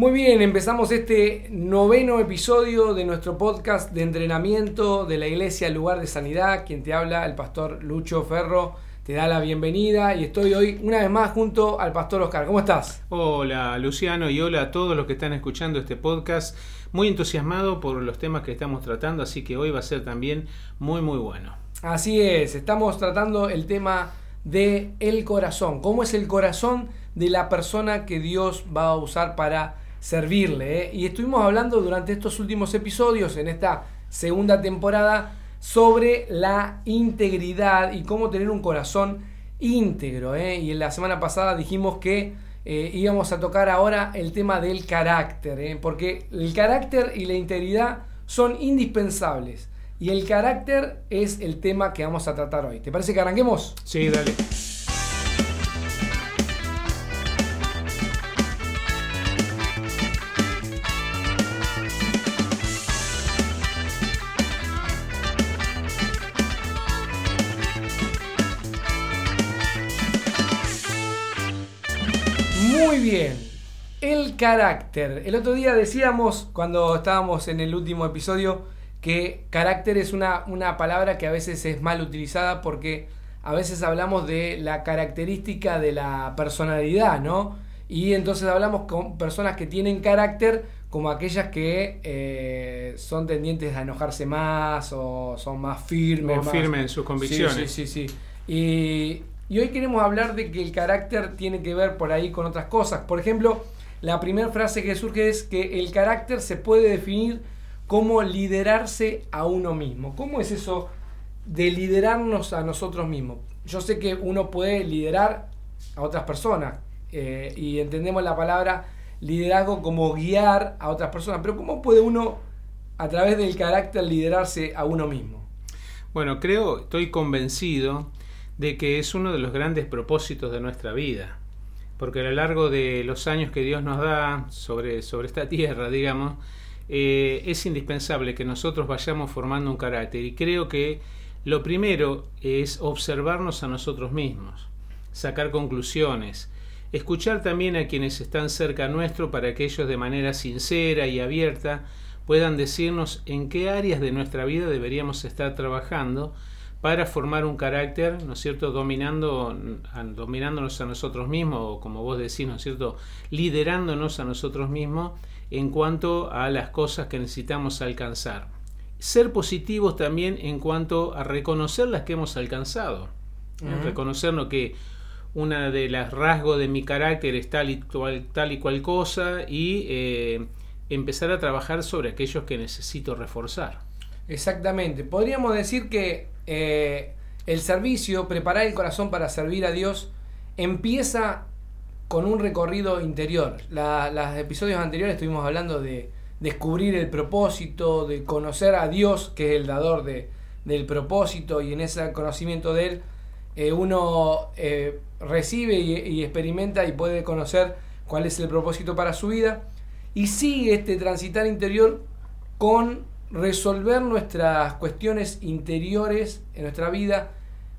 Muy bien, empezamos este noveno episodio de nuestro podcast de entrenamiento de la Iglesia Lugar de Sanidad. Quien te habla, el pastor Lucho Ferro, te da la bienvenida y estoy hoy una vez más junto al pastor Oscar. ¿Cómo estás? Hola Luciano y hola a todos los que están escuchando este podcast. Muy entusiasmado por los temas que estamos tratando, así que hoy va a ser también muy muy bueno. Así es, estamos tratando el tema de el corazón. ¿Cómo es el corazón de la persona que Dios va a usar para servirle. ¿eh? Y estuvimos hablando durante estos últimos episodios, en esta segunda temporada, sobre la integridad y cómo tener un corazón íntegro. ¿eh? Y en la semana pasada dijimos que eh, íbamos a tocar ahora el tema del carácter, porque el carácter y la integridad son indispensables. Y el carácter es el tema que vamos a tratar hoy. ¿Te parece que arranquemos? Sí, dale. Bien. El carácter. El otro día decíamos, cuando estábamos en el último episodio, que carácter es una, una palabra que a veces es mal utilizada porque a veces hablamos de la característica de la personalidad, ¿no? Y entonces hablamos con personas que tienen carácter como aquellas que eh, son tendientes a enojarse más o son más firmes. O firmes en sus convicciones. Sí, sí, sí. Y, y hoy queremos hablar de que el carácter tiene que ver por ahí con otras cosas. Por ejemplo, la primera frase que surge es que el carácter se puede definir como liderarse a uno mismo. ¿Cómo es eso de liderarnos a nosotros mismos? Yo sé que uno puede liderar a otras personas eh, y entendemos la palabra liderazgo como guiar a otras personas, pero ¿cómo puede uno a través del carácter liderarse a uno mismo? Bueno, creo, estoy convencido de que es uno de los grandes propósitos de nuestra vida, porque a lo largo de los años que Dios nos da sobre, sobre esta tierra, digamos, eh, es indispensable que nosotros vayamos formando un carácter. Y creo que lo primero es observarnos a nosotros mismos, sacar conclusiones, escuchar también a quienes están cerca nuestro para que ellos de manera sincera y abierta puedan decirnos en qué áreas de nuestra vida deberíamos estar trabajando para formar un carácter, ¿no es cierto?, dominando, dominándonos a nosotros mismos, o como vos decís, ¿no es cierto?, liderándonos a nosotros mismos en cuanto a las cosas que necesitamos alcanzar. Ser positivos también en cuanto a reconocer las que hemos alcanzado. Reconocernos que una de las rasgos de mi carácter es tal y, cual, tal y cual cosa y eh, empezar a trabajar sobre aquellos que necesito reforzar. Exactamente. Podríamos decir que eh, el servicio, preparar el corazón para servir a Dios, empieza con un recorrido interior. los episodios anteriores estuvimos hablando de descubrir el propósito, de conocer a Dios, que es el dador de, del propósito, y en ese conocimiento de Él eh, uno eh, recibe y, y experimenta y puede conocer cuál es el propósito para su vida, y sigue este transitar interior con resolver nuestras cuestiones interiores en nuestra vida,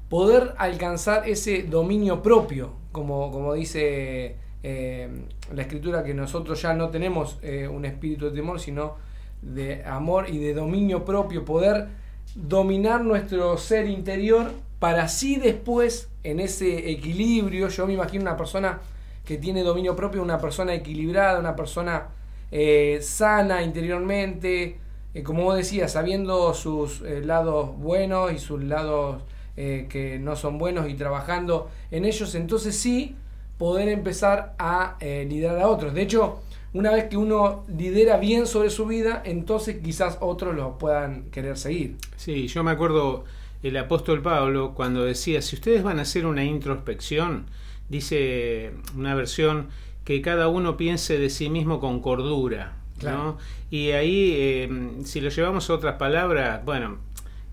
poder alcanzar ese dominio propio, como, como dice eh, la escritura, que nosotros ya no tenemos eh, un espíritu de temor, sino de amor y de dominio propio, poder dominar nuestro ser interior para así después, en ese equilibrio, yo me imagino una persona que tiene dominio propio, una persona equilibrada, una persona eh, sana interiormente, eh, como vos decías, sabiendo sus eh, lados buenos y sus lados eh, que no son buenos y trabajando en ellos, entonces sí poder empezar a liderar a otros. De hecho, una vez que uno lidera bien sobre su vida, entonces quizás otros lo puedan querer seguir. Sí, yo me acuerdo el apóstol Pablo cuando decía, si ustedes van a hacer una introspección, dice una versión, que cada uno piense de sí mismo con cordura. Y ahí, eh, si lo llevamos a otras palabras, bueno,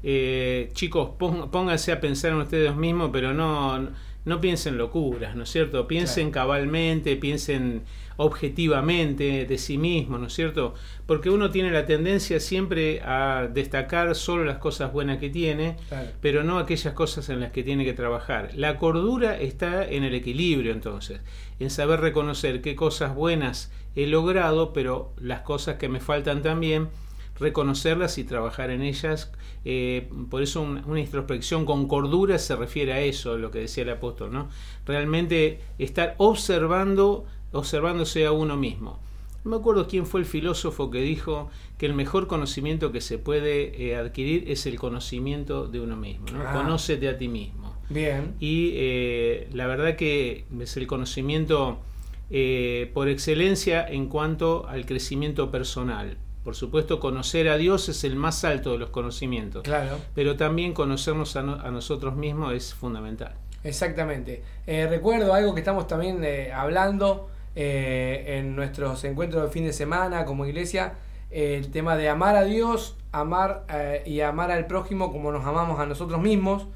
eh, chicos, pónganse a pensar en ustedes mismos, pero no, no piensen locuras, ¿no es cierto? Piensen cabalmente, piensen objetivamente de sí mismo, ¿no es cierto? Porque uno tiene la tendencia siempre a destacar solo las cosas buenas que tiene, pero no aquellas cosas en las que tiene que trabajar. La cordura está en el equilibrio entonces, en saber reconocer qué cosas buenas he logrado, pero las cosas que me faltan también, reconocerlas y trabajar en ellas. Eh, por eso una introspección con cordura se refiere a eso, lo que decía el apóstol, ¿no? Realmente estar observando, observándose a uno mismo. No me acuerdo quién fue el filósofo que dijo que el mejor conocimiento que se puede eh, adquirir es el conocimiento de uno mismo. ¿no? Ah. Conócete a ti mismo. Bien. Y eh, la verdad que es el conocimiento eh, por excelencia en cuanto al crecimiento personal. Por supuesto, conocer a Dios es el más alto de los conocimientos, Claro. pero también conocernos a, no- a nosotros mismos es fundamental. Exactamente. Eh, recuerdo algo que estamos también eh, hablando en nuestros encuentros de fin de semana como iglesia, el tema de amar a Dios, amar y amar al prójimo como nos amamos a nosotros mismos.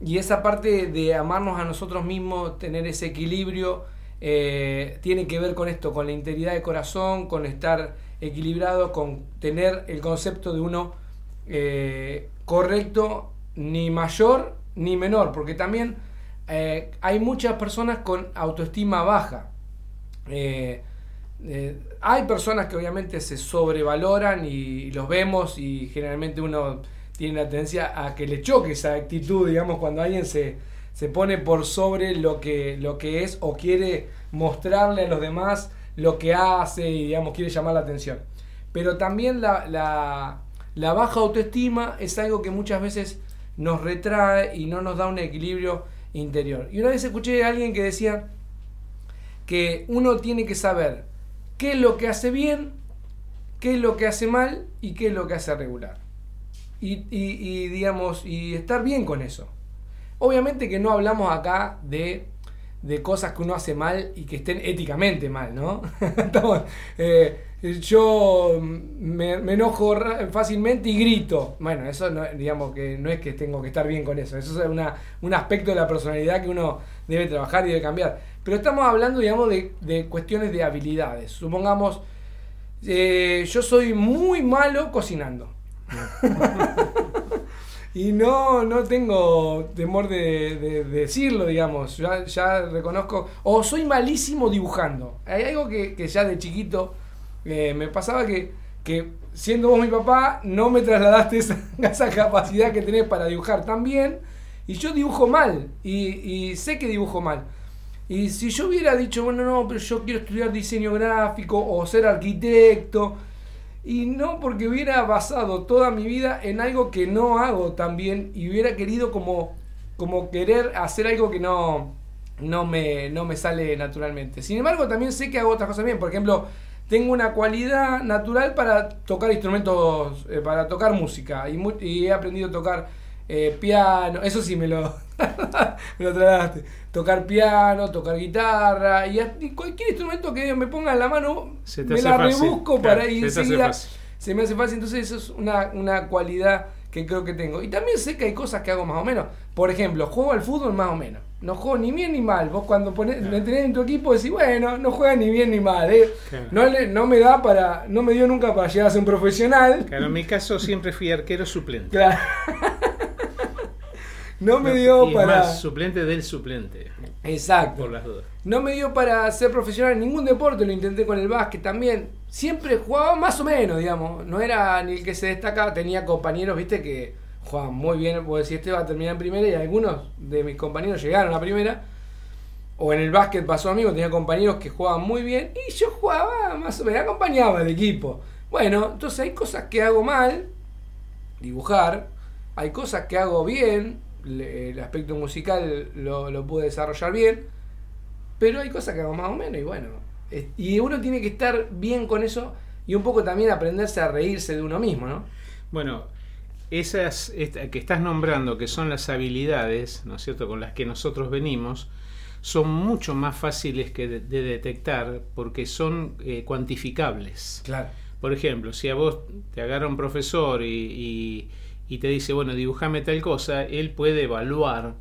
Y esa parte de amarnos a nosotros mismos, tener ese equilibrio, eh, tiene que ver con esto, con la integridad de corazón, con estar equilibrado, con tener el concepto de uno eh, correcto, ni mayor ni menor, porque también eh, hay muchas personas con autoestima baja. Hay personas que obviamente se sobrevaloran y los vemos y generalmente uno tiene la tendencia a que le choque esa actitud, digamos, cuando alguien se, se pone por sobre lo que, lo que es o quiere mostrarle a los demás lo que hace y, digamos, quiere llamar la atención. Pero también la, la, baja autoestima es algo que muchas veces nos retrae y no nos da un equilibrio interior. Y una vez escuché a alguien que decía que uno tiene que saber qué es lo que hace bien, qué es lo que hace mal y qué es lo que hace regular. Y, y- y, digamos, y estar bien con eso. Obviamente que no hablamos acá de, de cosas que uno hace mal y que estén éticamente mal, ¿no? Eh, yo me, enojo fácilmente y grito. Bueno, eso no, digamos que no es que tengo que estar bien con eso. Eso es una, un aspecto de la personalidad que uno debe trabajar y debe cambiar. Pero estamos hablando, digamos, de, de cuestiones de habilidades. Supongamos, eh, yo soy muy malo cocinando. y no, no tengo temor de, de- de decirlo, digamos. Ya, ya reconozco. O soy malísimo dibujando. Hay algo que, que ya de chiquito eh, me pasaba que, que siendo vos mi papá, no me trasladaste esa, capacidad que tenés para dibujar tan bien. Y yo dibujo mal. Y sé que dibujo mal. Y si yo hubiera dicho, bueno, no, pero yo quiero estudiar diseño gráfico o ser arquitecto, y no porque hubiera basado toda mi vida en algo que no hago tan bien y hubiera querido como, como querer hacer algo que no, no, me, no me sale naturalmente. Sin embargo, también sé que hago otras cosas bien. Por ejemplo, tengo una cualidad natural para tocar instrumentos, eh, para tocar música. Y, y he aprendido a tocar eh, piano. Eso sí me lo, me lo. Tocar piano, tocar guitarra y, cualquier instrumento que me ponga en la mano, Se me la fácil, rebusco claro, para ir se se me hace fácil, entonces eso es una, una cualidad que creo que tengo. Y también sé que hay cosas que hago más o menos. Por ejemplo, juego al fútbol más o menos. No juego ni bien ni mal. Vos cuando ponés, Claro. me tenés en tu equipo decís, bueno, no juega ni bien ni mal. eh. Claro. No, le- no me da para, no me dio nunca para llegar a ser un profesional. Claro, en mi caso siempre fui arquero suplente. Claro. no me dio Y para... más, suplente del suplente, Exacto. por las dudas. No me dio para ser profesional en ningún deporte, lo intenté con el básquet también. Siempre jugaba más o menos, digamos. No era ni el que se destacaba, tenía compañeros, viste, que jugaban muy bien. Vos decís, este va a terminar en primera y algunos de mis compañeros llegaron a primera. O en el básquet pasó a mí, tenía compañeros que jugaban muy bien y yo jugaba más o menos, acompañaba al equipo. Bueno, entonces hay cosas que hago mal, dibujar, hay cosas que hago bien, le- el aspecto musical lo, lo pude desarrollar bien, pero hay cosas que hago más o menos y bueno. es- Y uno tiene que estar bien con eso y un poco también aprenderse a reírse de uno mismo, ¿no? Bueno, esas que estás nombrando, que son las habilidades, ¿no es cierto?, con las que nosotros venimos, son mucho más fáciles que de, de detectar porque son eh, cuantificables. Claro. Por ejemplo, si a vos te agarra un profesor y, y- y te dice, bueno, dibujame tal cosa, él puede evaluar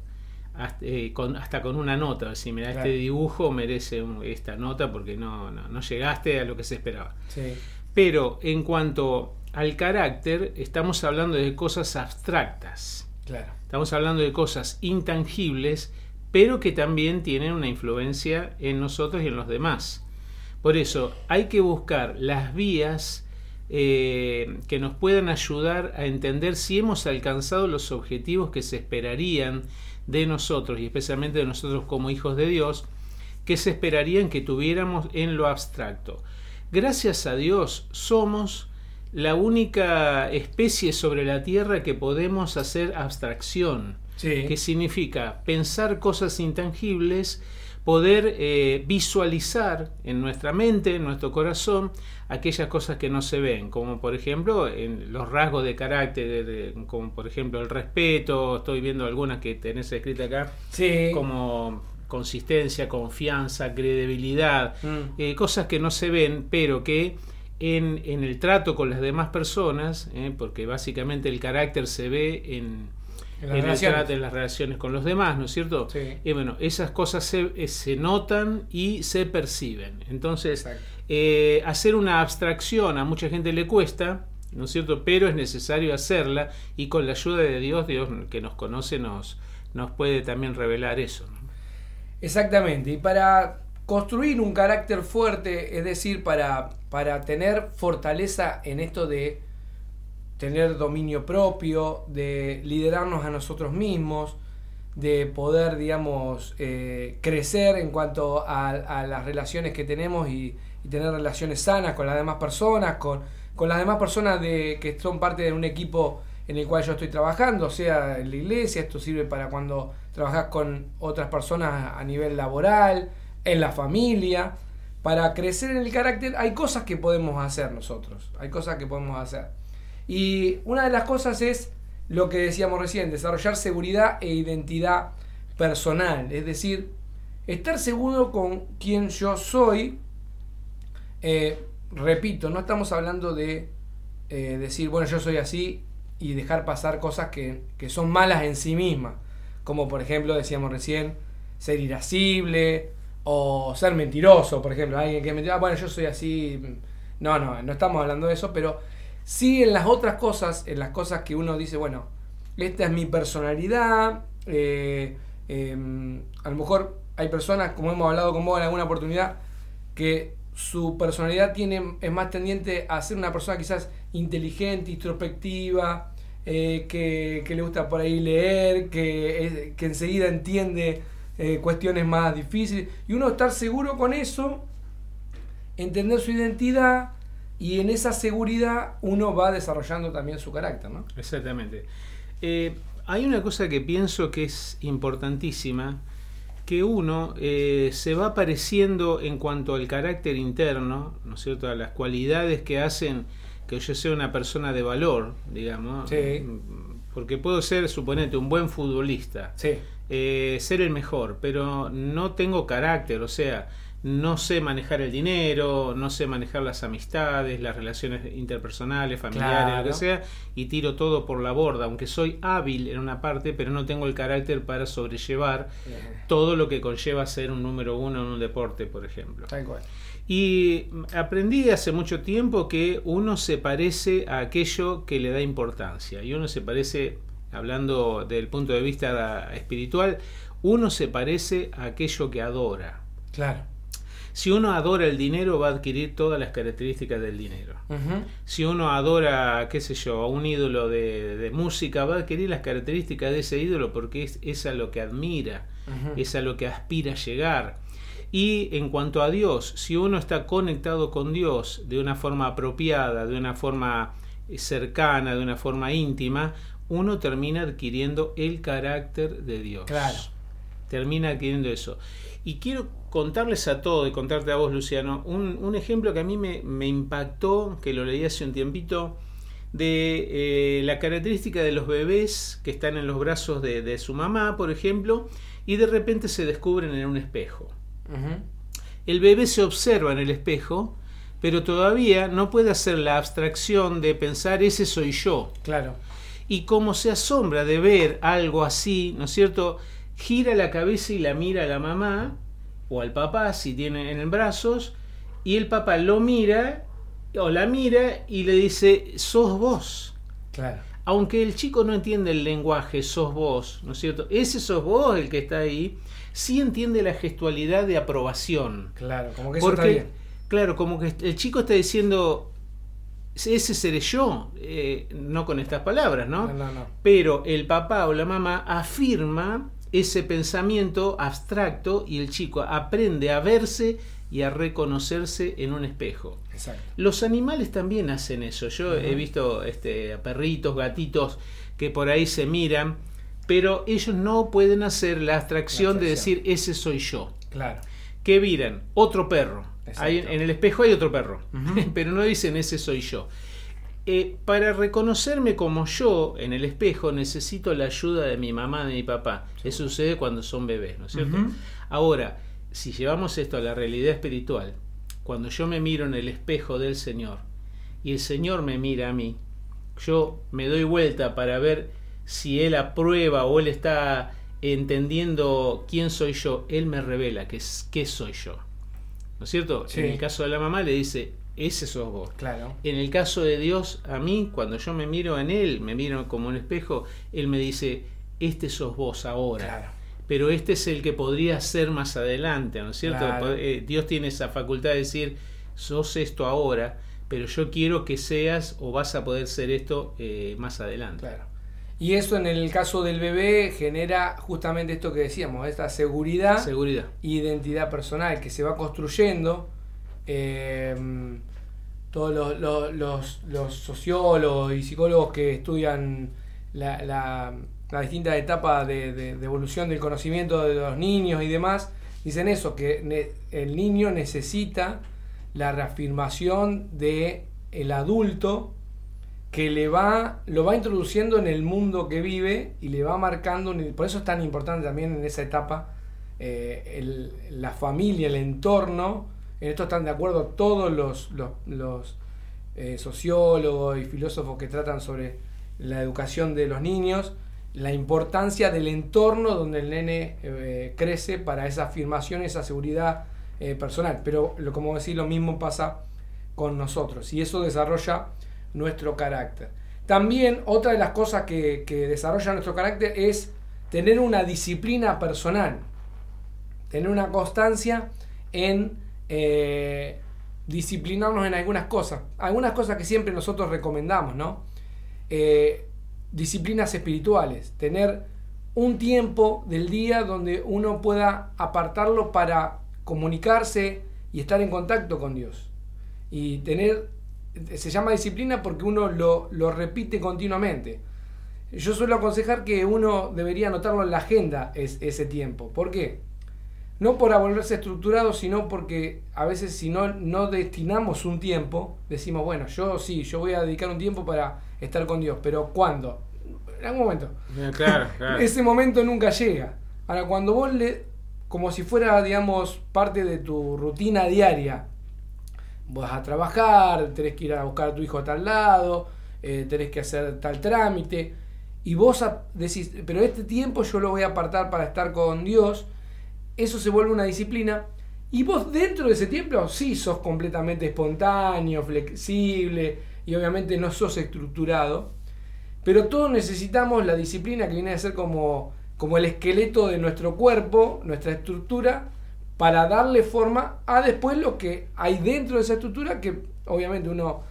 hasta, eh, con, hasta con una nota. Si mira, Claro. este dibujo merece un- esta nota porque no, no, no llegaste a lo que se esperaba. Sí. Pero en cuanto al carácter, estamos hablando de cosas abstractas. Claro. Estamos hablando de cosas intangibles, pero que también tienen una influencia en nosotros y en los demás. Por eso hay que buscar las vías eh, que nos puedan ayudar a entender si hemos alcanzado los objetivos que se esperarían de nosotros y especialmente de nosotros como hijos de Dios, que se esperarían que tuviéramos en lo abstracto. Gracias a Dios somos la única especie sobre la Tierra que podemos hacer abstracción, que significa pensar cosas intangibles, poder eh, visualizar en nuestra mente, en nuestro corazón, aquellas cosas que no se ven, como por ejemplo en los rasgos de carácter, como por ejemplo el respeto, estoy viendo algunas que tenés escritas acá, como consistencia, confianza, credibilidad, mm. eh, cosas que no se ven, pero que en, el trato con las demás personas, eh, porque básicamente el carácter se ve en, en, el trato, en las relaciones con los demás, ¿no es cierto? Y bueno, esas cosas se, eh, se, notan y se perciben. Entonces, hacer una abstracción a mucha gente le cuesta, ¿no es cierto? Pero es necesario hacerla y con la ayuda de Dios, Dios que nos conoce, nos, nos puede también revelar eso. Exactamente, y para construir un carácter fuerte, es decir, para, para tener fortaleza en esto de tener dominio propio, de liderarnos a nosotros mismos, de poder, digamos, eh, crecer en cuanto a, las relaciones que tenemos y, tener relaciones sanas con las demás personas, con, con las demás personas de, que son parte de un equipo en el cual yo estoy trabajando, sea en la iglesia, esto sirve para cuando trabajas con otras personas a nivel laboral, en la familia. Para crecer en el carácter hay cosas que podemos hacer nosotros, hay cosas que podemos hacer. Y una de las cosas es lo que decíamos recién, desarrollar seguridad e identidad personal, es decir, estar seguro con quien yo soy. Eh, repito, no estamos hablando de eh, decir, bueno, yo soy así y dejar pasar cosas que, que son malas en sí mismas. Como por ejemplo decíamos recién, ser irascible o ser mentiroso, por ejemplo, alguien que me ah, bueno, yo soy así, no, no, no estamos hablando de eso, pero sí en las otras cosas, en las cosas que uno dice, bueno, esta es mi personalidad, eh, em, a lo mejor hay personas, como hemos hablado con en alguna oportunidad, que su personalidad tiene, es más tendiente a ser una persona quizás inteligente, introspectiva, eh, que, le gusta por ahí leer, que, que enseguida entiende eh, cuestiones más difíciles. Y uno estar seguro con eso, entender su identidad y en esa seguridad uno va desarrollando también su carácter. ¿no? Exactamente. Eh, hay una cosa que pienso que es importantísima, que uno se va pareciendo en cuanto al carácter interno, ¿no es cierto?, a las cualidades que hacen que yo sea una persona de valor, digamos. Sí. Porque puedo ser, suponete, un buen futbolista, sí. Eh, ser el mejor, pero no tengo carácter, o sea, no sé manejar el dinero, no sé manejar las amistades, las relaciones interpersonales, familiares, lo que sea, y tiro todo por la borda, aunque soy hábil en una parte, pero no tengo el carácter para sobrellevar todo lo que conlleva ser un número uno en un deporte, por ejemplo. Tal cual. Y aprendí hace mucho tiempo que uno se parece a aquello que le da importancia. Y uno se parece, hablando del punto de vista espiritual, uno se parece a aquello que adora. Claro. Si uno adora el dinero, va a adquirir todas las características del dinero. Si uno adora, qué sé yo, a un ídolo de, música, va a adquirir las características de ese ídolo porque es, a lo que admira, es a lo que aspira a llegar. Y en cuanto a Dios, si uno está conectado con Dios de una forma apropiada, de una forma eh, cercana, de una forma íntima, uno termina adquiriendo el carácter de Dios. Claro. Termina adquiriendo eso. Y quiero contarles a todos y contarte a vos, Luciano, un, ejemplo que a mí me, impactó, que lo leí hace un tiempito, de eh, la característica de los bebés que están en los brazos de, de su mamá, por ejemplo, y de repente se descubren en un espejo. El bebé se observa en el espejo, pero todavía no puede hacer la abstracción de pensar ese soy yo. Claro. Y como se asombra de ver algo así, ¿no es cierto? Gira la cabeza y la mira a la mamá o al papá si tiene en brazos y el papá lo mira o la mira y le dice, sos vos. Claro. Aunque el chico no entiende el lenguaje, sos vos, ¿no es cierto? Ese sos vos el que está ahí sí entiende la gestualidad de aprobación. Claro, como que eso está bien. claro, como que el chico está diciendo, ese seré yo, eh, no con estas palabras, ¿no? No, no, no. Pero el papá o la mamá afirma ese pensamiento abstracto y el chico aprende a verse y a reconocerse en un espejo. Exacto. Los animales también hacen eso. Yo he visto este, a perritos, gatitos que por ahí se miran, pero ellos no pueden hacer la abstracción de abstracción. decir ese soy yo. Claro. Que miran otro perro. Hay- en el espejo hay otro perro, pero no dicen ese soy yo. Eh, para reconocerme como yo en el espejo necesito la ayuda de mi mamá, de mi papá. Eso sucede cuando son bebés, ¿no es cierto? Ahora, si llevamos esto a la realidad espiritual, cuando yo me miro en el espejo del Señor y el Señor me mira a mí, yo me doy vuelta para ver si Él aprueba o Él está entendiendo quién soy yo, Él me revela qué soy yo. ¿No es cierto? Sí. En el caso de la mamá le dice, ese sos vos. Claro. En el caso de Dios, a mí, cuando yo me miro en Él, me miro como un espejo, Él me dice, este sos vos ahora Claro. pero este es el que podría ser más adelante, ¿no es cierto? Claro. Eh, Dios tiene esa facultad de decir, sos esto ahora, pero yo quiero que seas o vas a poder ser esto eh, más adelante. Claro. Y eso en el caso del bebé genera justamente esto que decíamos, esta seguridad Seguridad. identidad personal que se va construyendo. Eh, todos los, sociólogos y psicólogos que estudian la, la, la distintas etapas de, evolución del conocimiento de los niños y demás, dicen eso, que el niño necesita la reafirmación de adulto que le va, lo va introduciendo en el mundo que vive y le va marcando, por eso es tan importante también en esa etapa eh, la familia, el entorno, en esto están de acuerdo todos los, los, eh, sociólogos y filósofos que tratan sobre la educación de los niños, la importancia del entorno donde el nene eh, crece para esa afirmación, esa seguridad eh, personal. Pero como decir, lo mismo pasa con nosotros y eso desarrolla nuestro carácter. También otra de las cosas que, que desarrolla nuestro carácter es tener una disciplina personal, tener una constancia en eh, disciplinarnos en algunas cosas, algunas cosas que siempre nosotros recomendamos, ¿no? Eh, disciplinas espirituales, tener un tiempo del día donde uno pueda apartarlo para comunicarse y estar en contacto con Dios. Y tener, se llama disciplina porque uno lo, lo repite continuamente. Yo suelo aconsejar que uno debería anotarlo en la agenda es, ese tiempo. ¿Por qué? No por volverse estructurado, sino porque a veces si no, no destinamos un tiempo, decimos, bueno, yo sí, yo voy a dedicar un tiempo para estar con Dios, pero ¿cuándo? En algún momento. Eh, Claro, claro. Ese momento nunca llega. Ahora, cuando vos le, como si fuera, digamos, parte de tu rutina diaria, vas a trabajar, tenés que ir a buscar a tu hijo a tal lado, eh, tenés que hacer tal trámite, y vos decís, pero este tiempo yo lo voy a apartar para estar con Dios, eso se vuelve una disciplina, y vos dentro de ese tiempo sí sos completamente espontáneo, flexible, y obviamente no sos estructurado, pero todos necesitamos la disciplina que viene a ser como, como el esqueleto de nuestro cuerpo, nuestra estructura, para darle forma a después lo que hay dentro de esa estructura, que obviamente uno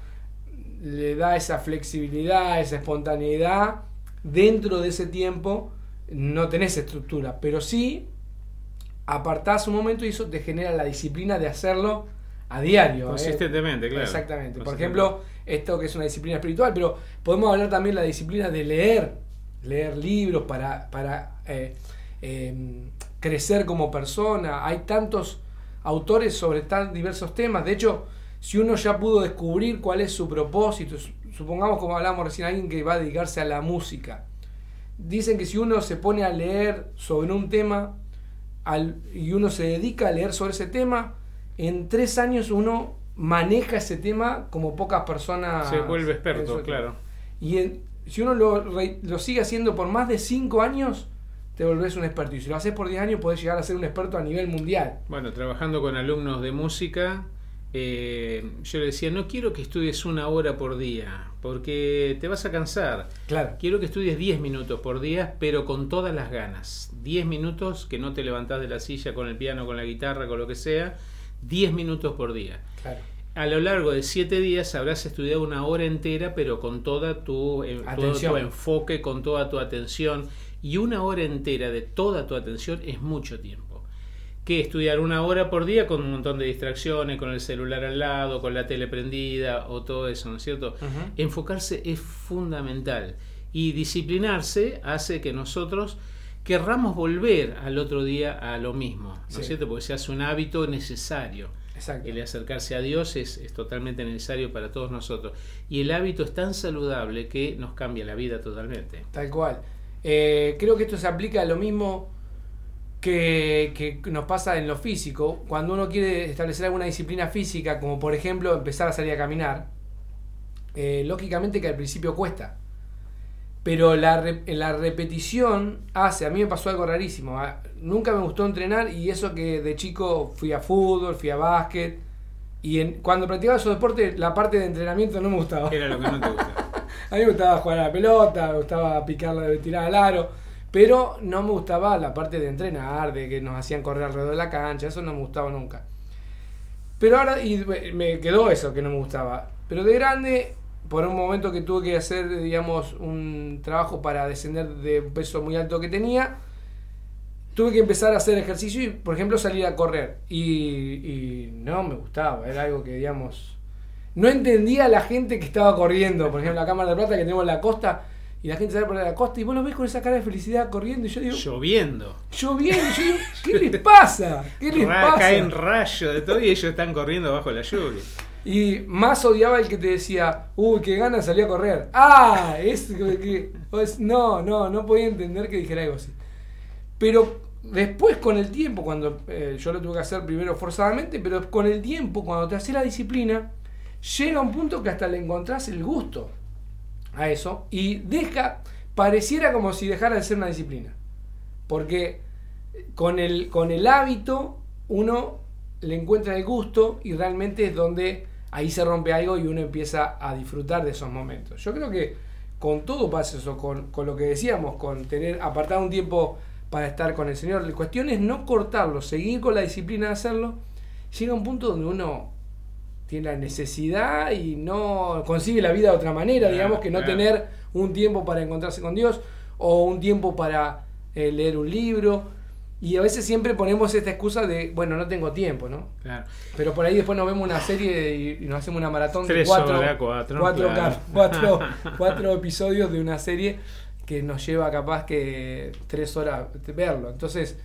le da esa flexibilidad, esa espontaneidad, dentro de ese tiempo no tenés estructura, pero sí apartás un momento y eso te genera la disciplina de hacerlo a diario. ¿eh? Consistentemente, claro. Exactamente. Por ejemplo, esto que es una disciplina espiritual, pero podemos hablar también de la disciplina de leer, leer libros para, para eh, eh, crecer como persona. Hay tantos autores sobre tan diversos temas. De hecho, si uno ya pudo descubrir cuál es su propósito, su- supongamos como hablamos recién, alguien que va a dedicarse a la música. Dicen que si uno se pone a leer sobre un tema al- y uno se dedica a leer sobre ese tema, en tres años uno maneja ese tema como pocas personas. Se vuelve experto, claro. Y en- si uno lo, lo sigue haciendo por más de cinco años, te volvés un experto. Y si lo haces por 10 años, podés llegar a ser un experto a nivel mundial. Bueno, trabajando con alumnos de música, eh, yo le decía, no quiero que estudies una hora por día, porque te vas a cansar. Claro. Quiero que estudies 10 minutos por día, pero con todas las ganas. 10 minutos que no te levantás de la silla con el piano, con la guitarra, con lo que sea. 10 minutos por día. Claro. A lo largo de siete días habrás estudiado una hora entera, pero con toda tu, eh, todo tu enfoque, con toda tu atención. Y una hora entera de toda tu atención es mucho tiempo. Que estudiar una hora por día con un montón de distracciones, con el celular al lado, con la tele prendida o todo eso, ¿no es cierto? Enfocarse es fundamental. Y disciplinarse hace que nosotros querramos volver al otro día a lo mismo, ¿no Sí. es cierto? Porque se hace un hábito necesario. Exacto. El acercarse a Dios es, es totalmente necesario para todos nosotros. Y el hábito es tan saludable que nos cambia la vida totalmente. Tal cual. Eh, creo que esto se aplica a lo mismo que, que nos pasa en lo físico. Cuando uno quiere establecer alguna disciplina física, como por ejemplo empezar a salir a caminar, eh, lógicamente que al principio cuesta. Pero la, re- la repetición hace, a mí me pasó algo rarísimo. ah, Nunca me gustó entrenar y eso que de chico fui a fútbol, fui a básquet. Y en- cuando practicaba esos deportes, la parte de entrenamiento no me gustaba. Era lo que no te gusta. A mí me gustaba jugar a la pelota, me gustaba picarla de tirar al aro, pero no me gustaba la parte de entrenar, de que nos hacían correr alrededor de la cancha, eso no me gustaba nunca. Pero ahora me quedó eso que no me gustaba. Pero de grande, por un momento que tuve que hacer, digamos, un trabajo para descender de un peso muy alto que tenía, tuve que empezar a hacer ejercicio y, por ejemplo, salir a correr. Y, y no me gustaba, era algo que, digamos, no entendía a la gente que estaba corriendo. Por ejemplo, la Cámara de Plata que tenemos en la costa, y la gente sale por la costa y vos lo ves con esa cara de felicidad corriendo. Y yo digo, Lloviendo. bien, yo digo, ¿qué les pasa? ¿Qué les Ra- pasa? Caen rayos de todo y ellos están corriendo bajo la lluvia. Y más odiaba el que te decía, uy, qué ganas salí a correr. Ah, es que, pues, no, no, no podía entender que dijera algo así. Pero después con el tiempo, cuando eh, yo lo tuve que hacer primero forzadamente, pero con el tiempo, cuando te hace la disciplina, llega un punto que hasta le encontrás el gusto a eso y deja, pareciera como si dejara de ser una disciplina. Porque con el, con el hábito uno le encuentra el gusto y realmente es donde ahí se rompe algo y uno empieza a disfrutar de esos momentos. Yo creo que con todo pasa eso, con, con lo que decíamos, con tener apartar un tiempo para estar con el Señor. La cuestión es no cortarlo, seguir con la disciplina de hacerlo. Llega un punto donde uno tiene la necesidad y no consigue la vida de otra manera, Claro, digamos, que no claro. tener un tiempo para encontrarse con Dios o un tiempo para eh, leer un libro. Y a veces siempre ponemos esta excusa de, bueno, no tengo tiempo, ¿no? Claro. Pero por ahí después nos vemos una serie y, y nos hacemos una maratón de cuatro, cuatro, cuatro, claro. cap- cuatro- cuatro episodios de una serie que nos lleva capaz que tres horas verlo. Entonces,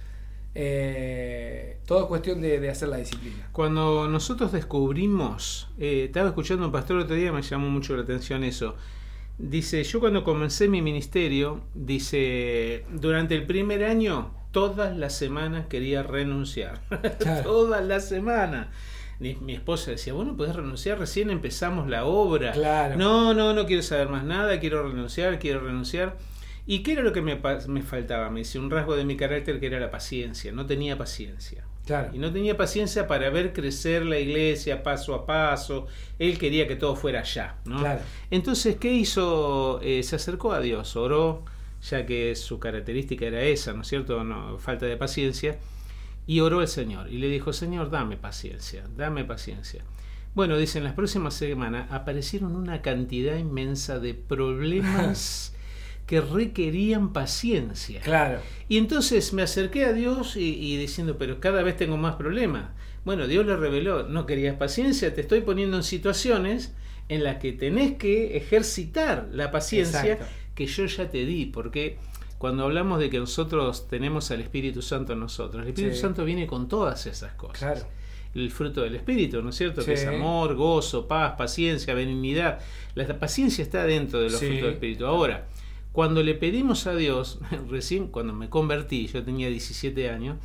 eh, todo es cuestión de, de hacer la disciplina. Cuando nosotros descubrimos, eh, estaba escuchando un pastor el otro día, me llamó mucho la atención eso. Dice, yo cuando comencé mi ministerio, dice, durante el primer año, todas las semanas quería renunciar. Claro. todas las semanas. Mi, mi esposa decía, bueno, podés renunciar, recién empezamos la obra. Claro. No, no, no quiero saber más nada, quiero renunciar, quiero renunciar. ¿Y qué era lo que me, me faltaba? Me dice un rasgo de mi carácter que era la paciencia. No tenía paciencia. Claro. Y no tenía paciencia para ver crecer la iglesia paso a paso. Él quería que todo fuera ya. ¿no? Claro. Entonces, ¿qué hizo? Eh, se acercó a Dios, oró, ya que su característica era esa, ¿no es cierto? No, falta de paciencia. Y oró al Señor y le dijo, Señor, dame paciencia, dame paciencia. Bueno, dice, en las próximas semanas aparecieron una cantidad inmensa de problemas que requerían paciencia. Claro. Y entonces me acerqué a Dios y, y diciendo, pero cada vez tengo más problemas. Bueno, Dios le reveló, no querías paciencia, te estoy poniendo en situaciones en las que tenés que ejercitar la paciencia Exacto. que yo ya te di, porque cuando hablamos de que nosotros tenemos al Espíritu Santo en nosotros, el Espíritu Sí. Santo viene con todas esas cosas. Claro. El fruto del Espíritu, ¿no es cierto? Que es amor, gozo, paz, paciencia, benignidad. La paciencia está dentro de los Sí. frutos del Espíritu. Ahora, cuando le pedimos a Dios, recién cuando me convertí, yo tenía 17 años,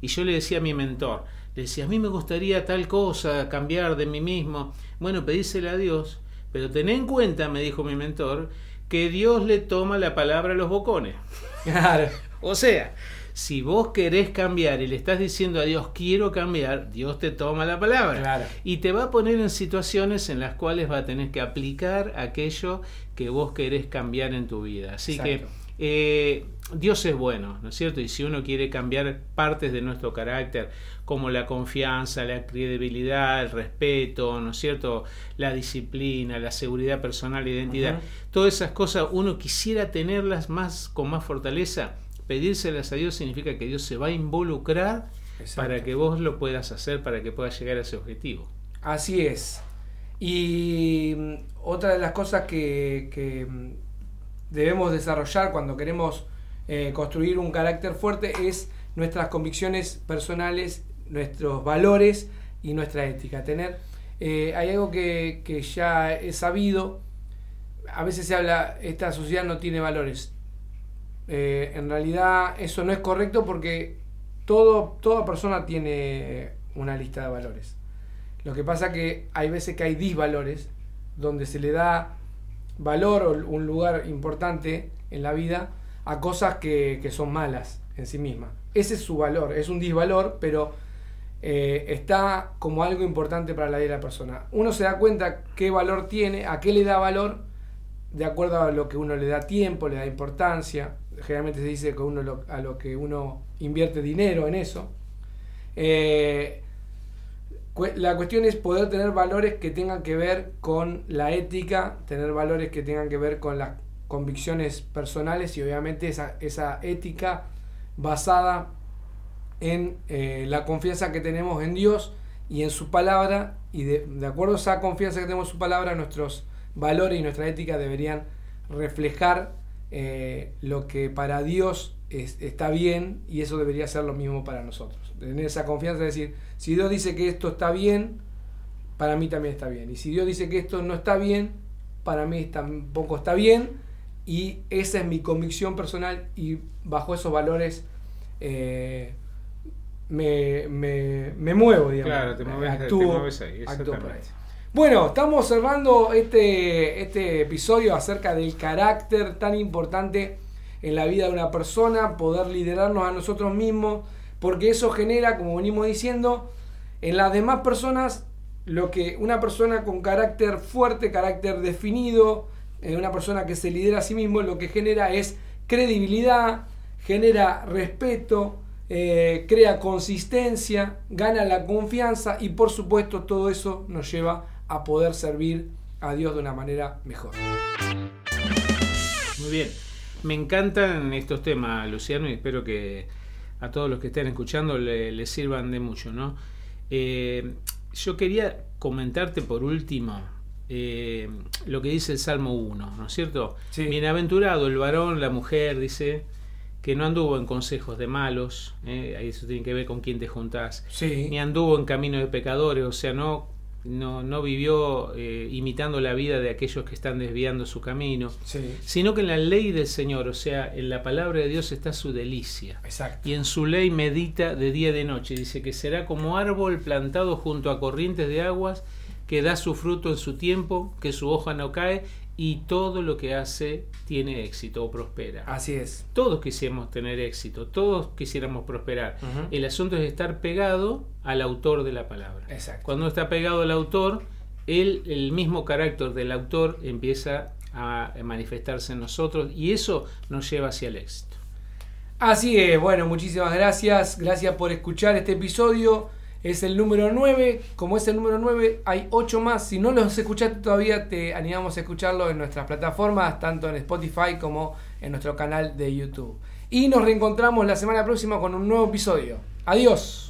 y yo le decía a mi mentor, le decía, a mí me gustaría tal cosa, cambiar de mí mismo. Bueno, pedísela a Dios, pero ten en cuenta, me dijo mi mentor, que Dios le toma la palabra a los bocones. Claro. O sea, si vos querés cambiar y le estás diciendo a Dios quiero cambiar, Dios te toma la palabra. Claro. Y te va a poner en situaciones en las cuales va a tener que aplicar aquello que vos querés cambiar en tu vida. Así Exacto. que eh, Dios es bueno, ¿no es cierto? Y si uno quiere cambiar partes de nuestro carácter, como la confianza, la credibilidad, el respeto, ¿no es cierto? La disciplina, la seguridad personal, la identidad, todas esas cosas uno quisiera tenerlas más con más fortaleza. Pedírselas a Dios significa que Dios se va a involucrar para que vos lo puedas hacer, para que puedas llegar a ese objetivo. Así es. Y mm, otra de las cosas que, mm, debemos desarrollar cuando queremos eh, construir un carácter fuerte es nuestras convicciones personales, nuestros valores y nuestra ética. Tener, eh, hay algo que, ya he sabido, a veces se habla, esta sociedad no tiene valores. Eh, en realidad eso no es correcto porque todo, toda persona tiene una lista de valores. Lo que pasa que hay veces que hay disvalores donde se le da valor o un lugar importante en la vida a cosas que, son malas en sí mismas. Ese es su valor, es un disvalor, pero eh, está como algo importante para la vida de la persona. Uno se da cuenta qué valor tiene, a qué le da valor, de acuerdo a lo que uno le da tiempo, le da importancia. Generalmente se dice que uno a lo que uno invierte dinero en eso. Eh, la cuestión es poder tener valores que tengan que ver con la ética, tener valores que tengan que ver con las convicciones personales y obviamente esa, esa ética basada en eh, la confianza que tenemos en Dios y en su palabra y de, acuerdo a esa confianza que tenemos en su palabra nuestros valores y nuestra ética deberían reflejar eh, lo que para Dios está bien y eso debería ser lo mismo para nosotros. Tener esa confianza de decir, si Dios dice que esto está bien, para mí también está bien. Y si Dios dice que esto no está bien, para mí tampoco está bien. Y esa es mi convicción personal y bajo esos valores eh, me, muevo, digamos. Claro, te mueves, ahí. Bueno, estamos cerrando este, este episodio acerca del carácter tan importante en la vida de una persona, poder liderarnos a nosotros mismos, porque eso genera, como venimos diciendo, en las demás personas lo que una persona con carácter fuerte, carácter definido, eh, una persona que se lidera a sí mismo, lo que genera es credibilidad, genera respeto, eh, crea consistencia, gana la confianza y por supuesto todo eso nos lleva a poder servir a Dios de una manera mejor. Muy bien. Me encantan estos temas, Luciano, y espero que a todos los que estén escuchando les sirvan de mucho, ¿no? Eh, yo quería comentarte por último eh, lo que dice el Salmo 1, ¿no es cierto? Bienaventurado el varón, la mujer, dice que no anduvo en consejos de malos, eh, ahí eso tiene que ver con quién te juntás, ni anduvo en camino de pecadores, o sea, no no, no vivió eh, imitando la vida de aquellos que están desviando su camino, sino que en la ley del Señor, o sea, en la palabra de Dios está su delicia. Y en su ley medita de día y de noche. Dice que será como árbol plantado junto a corrientes de aguas, que da su fruto en su tiempo, que su hoja no cae y todo lo que hace tiene éxito o prospera. Así es. Todos quisiéramos tener éxito, todos quisiéramos prosperar. El asunto es estar pegado al autor de la palabra. Exacto. Cuando está pegado al autor, él, el mismo carácter del autor empieza a manifestarse en nosotros y eso nos lleva hacia el éxito. Así es, bueno, muchísimas gracias. Gracias por escuchar este episodio es el número 9. Como es el número 9, hay 8 más. Si no los escuchaste todavía, te animamos a escucharlo en nuestras plataformas, tanto en Spotify como en nuestro canal de YouTube. Y nos reencontramos la semana próxima con un nuevo episodio. Adiós.